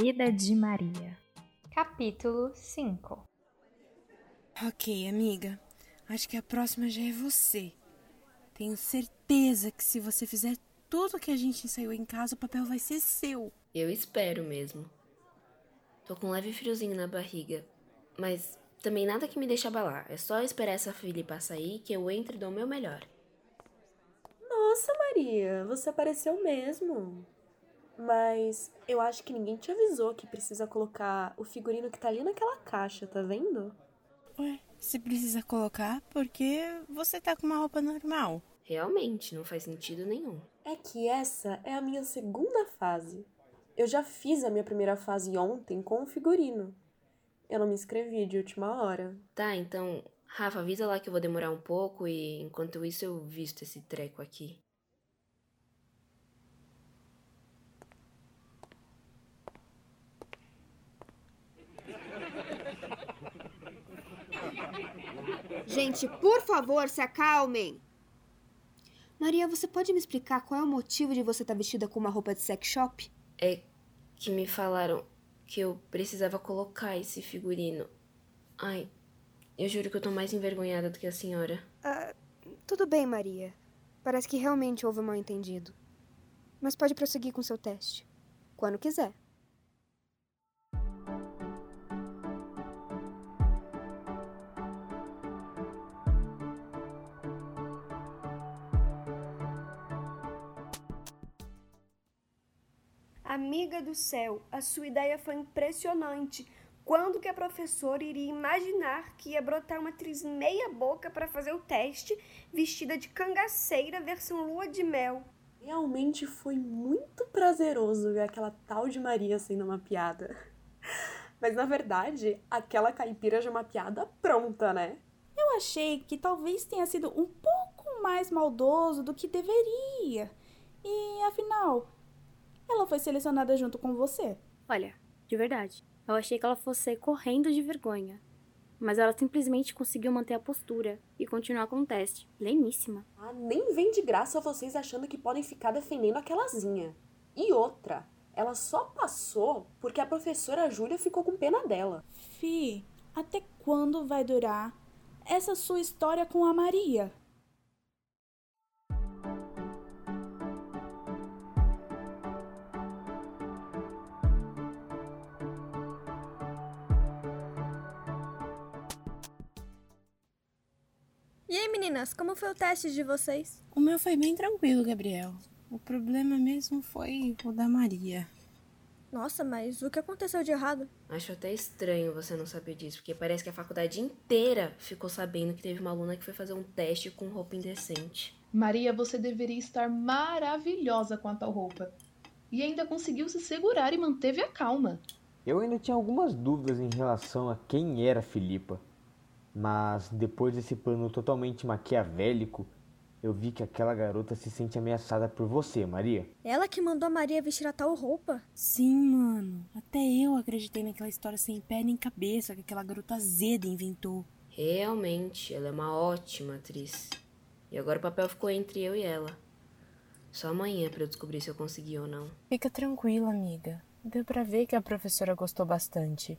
Vida de Maria. Capítulo 5 Ok, amiga. Acho que a próxima já é você. Tenho certeza que se você fizer tudo que a gente ensaiou em casa, o papel vai ser seu. Eu espero mesmo. Tô com um leve friozinho na barriga, mas também nada que me deixe abalar. É só esperar essa Filipa sair que eu entre e dou o meu melhor. Nossa, Maria, você apareceu mesmo. Mas eu acho que ninguém te avisou que precisa colocar o figurino que tá ali naquela caixa, tá vendo? Ué, você precisa colocar porque você tá com uma roupa normal. Realmente, não faz sentido nenhum. É que essa é a minha segunda fase. Eu já fiz a minha primeira fase ontem com o figurino. Eu não me inscrevi de última hora. Tá, então, Rafa, avisa lá que eu vou demorar um pouco e enquanto isso eu visto esse treco aqui. Gente, por favor, se acalmem. Maria, você pode me explicar qual é o motivo de você estar vestida com uma roupa de sex shop? É que me falaram que eu precisava colocar esse figurino. Ai, eu juro que eu tô mais envergonhada do que a senhora. Ah, tudo bem, Maria. Parece que realmente houve um mal entendido. Mas pode prosseguir com seu teste. Quando quiser. Amiga do céu, a sua ideia foi impressionante. Quando que a professora iria imaginar que ia brotar uma atriz meia boca para fazer o teste, vestida de cangaceira versão lua de mel? Realmente foi muito prazeroso ver aquela tal de Maria sendo uma piada. Mas na verdade, aquela caipira já é uma piada pronta, né? Eu achei que talvez tenha sido um pouco mais maldoso do que deveria. E afinal, ela foi selecionada junto com você. Olha, de verdade, eu achei que ela fosse sair correndo de vergonha. Mas ela simplesmente conseguiu manter a postura e continuar com o teste. Pleníssima. Ah, nem vem de graça vocês achando que podem ficar defendendo aquelazinha. E outra, ela só passou porque a professora Júlia ficou com pena dela. Fi, até quando vai durar essa sua história com a Maria? E aí, meninas, como foi o teste de vocês? O meu foi bem tranquilo, Gabriel. O problema mesmo foi o da Maria. Nossa, mas o que aconteceu de errado? Acho até estranho você não saber disso, porque parece que a faculdade inteira ficou sabendo que teve uma aluna que foi fazer um teste com roupa indecente. Maria, você deveria estar maravilhosa com a tal roupa. E ainda conseguiu se segurar e manteve a calma. Eu ainda tinha algumas dúvidas em relação a quem era Filipa. Mas depois desse plano totalmente maquiavélico, eu vi que aquela garota se sente ameaçada por você, Maria. Ela que mandou a Maria vestir a tal roupa? Sim, mano. Até eu acreditei naquela história sem pé nem cabeça que aquela garota azeda inventou. Realmente, ela é uma ótima atriz. E agora o papel ficou entre eu e ela. Só amanhã pra eu descobrir se eu consegui ou não. Fica tranquila, amiga. Deu pra ver que a professora gostou bastante.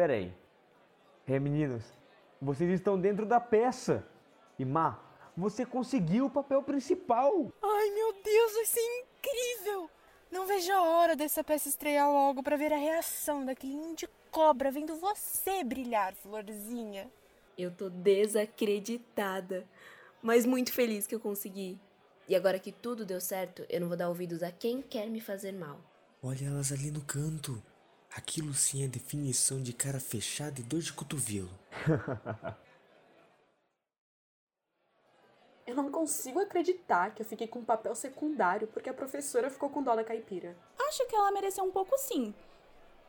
Pera aí. É, meninos, vocês estão dentro da peça. E Má, você conseguiu o papel principal. Ai, meu Deus, vai ser incrível! Não vejo a hora dessa peça estrear logo para ver a reação daquele ninho de cobra vendo você brilhar, florzinha. Eu tô desacreditada, mas muito feliz que eu consegui. E agora que tudo deu certo, eu não vou dar ouvidos a quem quer me fazer mal. Olha elas ali no canto. Aquilo sim é definição de cara fechada e dor de cotovelo. Eu não consigo acreditar que eu fiquei com um papel secundário porque a professora ficou com dó na caipira. Acho que ela mereceu um pouco sim.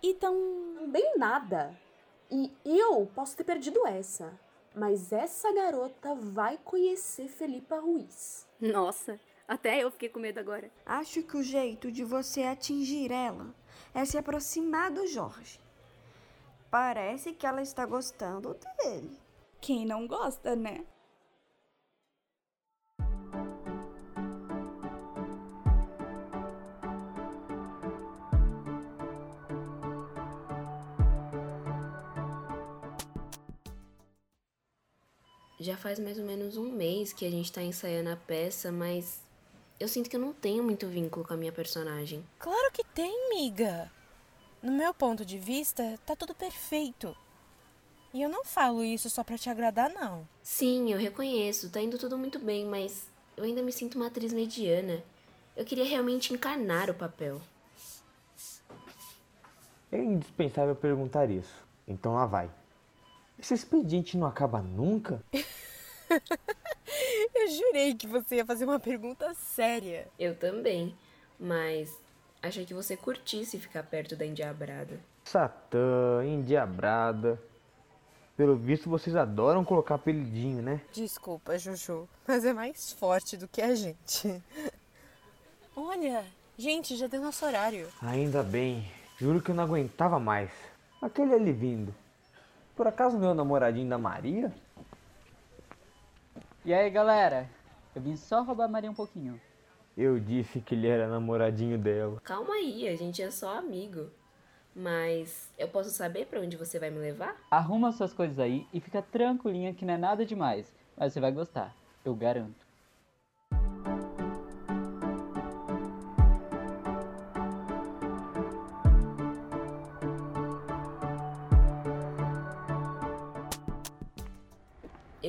E tão. Bem nada. E eu posso ter perdido essa. Mas essa garota vai conhecer Felipa Ruiz. Nossa, até eu fiquei com medo agora. Acho que o jeito de você atingir ela é se aproximar do Jorge. Parece que ela está gostando dele. Quem não gosta, né? Já faz mais ou menos um mês que a gente tá ensaiando a peça, mas eu sinto que eu não tenho muito vínculo com a minha personagem. Claro que tem, miga. No meu ponto de vista, tá tudo perfeito. E eu não falo isso só pra te agradar, não. Sim, eu reconheço, tá indo tudo muito bem, mas eu ainda me sinto uma atriz mediana. Eu queria realmente encarnar o papel. É indispensável perguntar isso. Então lá vai. Esse expediente não acaba nunca? eu jurei que você ia fazer uma pergunta séria. Eu também, mas achei que você curtisse ficar perto da endiabrada. Satã, endiabrada. Pelo visto vocês adoram colocar apelidinho, né? Desculpa, Juju, mas é mais forte do que a gente. Olha, gente, já deu nosso horário. Ainda bem. Juro que eu não aguentava mais. Aquele ali vindo. Por acaso meu namoradinho da Maria? E aí, galera? Eu vim só roubar a Maria um pouquinho. Eu disse que ele era namoradinho dela. Calma aí, a gente é só amigo. Mas eu posso saber para onde você vai me levar? Arruma suas coisas aí e fica tranquilinha que não é nada demais. Mas você vai gostar, eu garanto.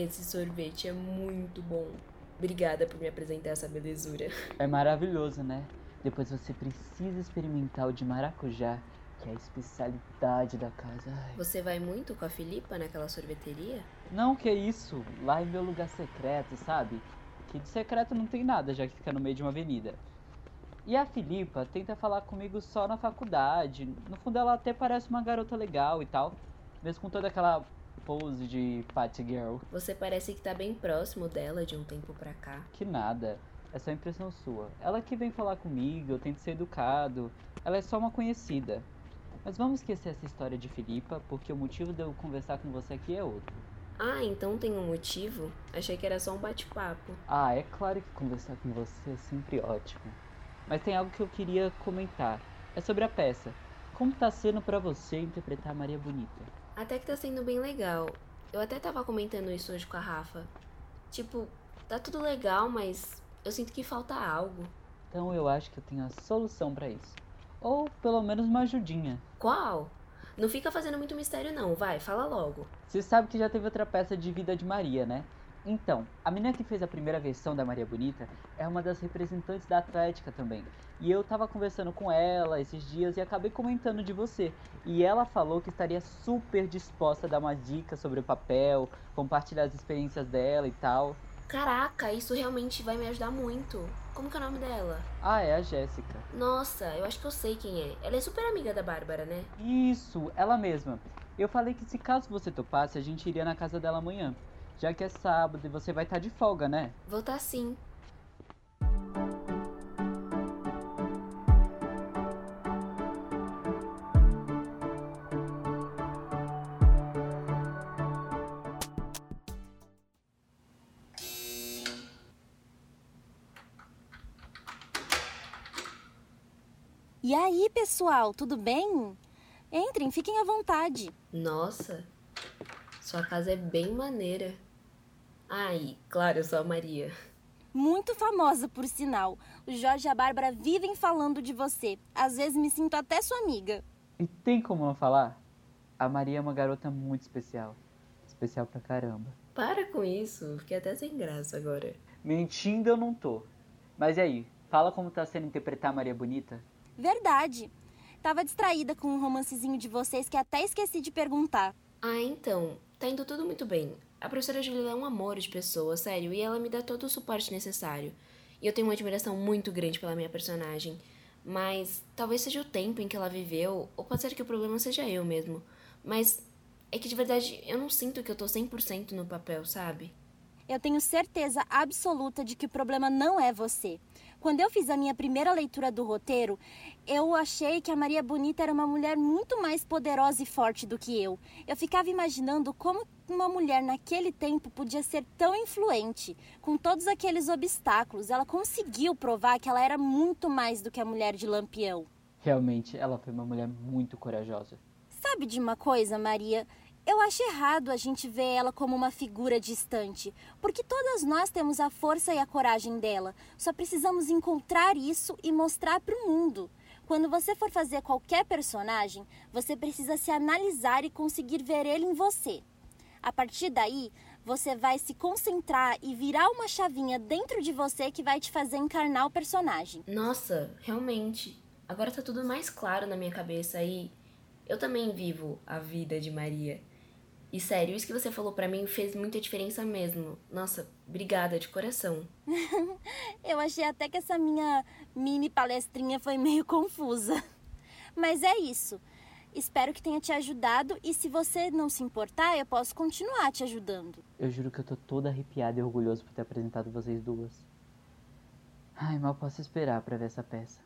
Esse sorvete é muito bom. Obrigada por me apresentar essa belezura. É maravilhoso, né? Depois você precisa experimentar o de maracujá, que é a especialidade da casa. Ai. Você vai muito com a Filipa naquela sorveteria? Não, que isso. Lá é meu lugar secreto, sabe? Que de secreto não tem nada, já que fica no meio de uma avenida. E a Filipa tenta falar comigo só na faculdade. No fundo, ela até parece uma garota legal e tal. Mesmo com toda aquela pose de Patty Girl. Você parece que tá bem próximo dela de um tempo pra cá. Que nada. É só impressão sua. Ela que vem falar comigo, eu tento ser educado. Ela é só uma conhecida. Mas vamos esquecer essa história de Filipa, porque o motivo de eu conversar com você aqui é outro. Ah, então tem um motivo? Achei que era só um bate-papo. Ah, é claro que conversar com você é sempre ótimo. Mas tem algo que eu queria comentar. É sobre a peça. Como tá sendo para você interpretar a Maria Bonita? Até que tá sendo bem legal. Eu até tava comentando isso hoje com a Rafa. Tipo, tá tudo legal, mas eu sinto que falta algo. Então eu acho que eu tenho a solução para isso. Ou pelo menos uma ajudinha. Qual? Não fica fazendo muito mistério não, vai, fala logo. Você sabe que já teve outra peça de Vida de Maria, né? Então, a menina que fez a primeira versão da Maria Bonita é uma das representantes da Atlética também. E eu tava conversando com ela esses dias e acabei comentando de você. E ela falou que estaria super disposta a dar uma dica sobre o papel, compartilhar as experiências dela e tal. Caraca, isso realmente vai me ajudar muito. Como que é o nome dela? Ah, é a Jéssica. Nossa, eu acho que eu sei quem é. Ela é super amiga da Bárbara, né? Isso, ela mesma. Eu falei que se caso você topasse, a gente iria na casa dela amanhã. Já que é sábado e você vai estar de folga, né? Vou estar sim. E aí, pessoal, tudo bem? Entrem, fiquem à vontade. Nossa, sua casa é bem maneira. Ai, claro, eu sou a Maria. Muito famosa, por sinal. O Jorge e a Bárbara vivem falando de você. Às vezes me sinto até sua amiga. E tem como não falar? A Maria é uma garota muito especial. Especial pra caramba. Para com isso, fiquei até sem graça agora. Mentindo eu não tô. Mas e aí, fala como tá sendo interpretar a Maria Bonita? Verdade. Tava distraída com um romancezinho de vocês que até esqueci de perguntar. Ah, então. Tá indo tudo muito bem. A professora Julia é um amor de pessoa, sério, e ela me dá todo o suporte necessário. E eu tenho uma admiração muito grande pela minha personagem. Mas talvez seja o tempo em que ela viveu, ou pode ser que o problema seja eu mesmo. Mas é que de verdade eu não sinto que eu tô 100% no papel, sabe? Eu tenho certeza absoluta de que o problema não é você. Quando eu fiz a minha primeira leitura do roteiro, eu achei que a Maria Bonita era uma mulher muito mais poderosa e forte do que eu. Eu ficava imaginando como uma mulher naquele tempo podia ser tão influente, com todos aqueles obstáculos. Ela conseguiu provar que ela era muito mais do que a mulher de Lampião. Realmente, ela foi uma mulher muito corajosa. Sabe de uma coisa, Maria? Eu acho errado a gente ver ela como uma figura distante, porque todas nós temos a força e a coragem dela. Só precisamos encontrar isso e mostrar para o mundo. Quando você for fazer qualquer personagem, você precisa se analisar e conseguir ver ele em você. A partir daí, você vai se concentrar e virar uma chavinha dentro de você que vai te fazer encarnar o personagem. Nossa, realmente. Agora tá tudo mais claro na minha cabeça e eu também vivo a vida de Maria. E sério, isso que você falou para mim fez muita diferença mesmo. Nossa, obrigada de coração. Eu achei até que essa minha mini palestrinha foi meio confusa. Mas é isso. Espero que tenha te ajudado e se você não se importar, eu posso continuar te ajudando. Eu juro que eu tô toda arrepiada e orgulhoso por ter apresentado vocês duas. Ai, mal posso esperar para ver essa peça.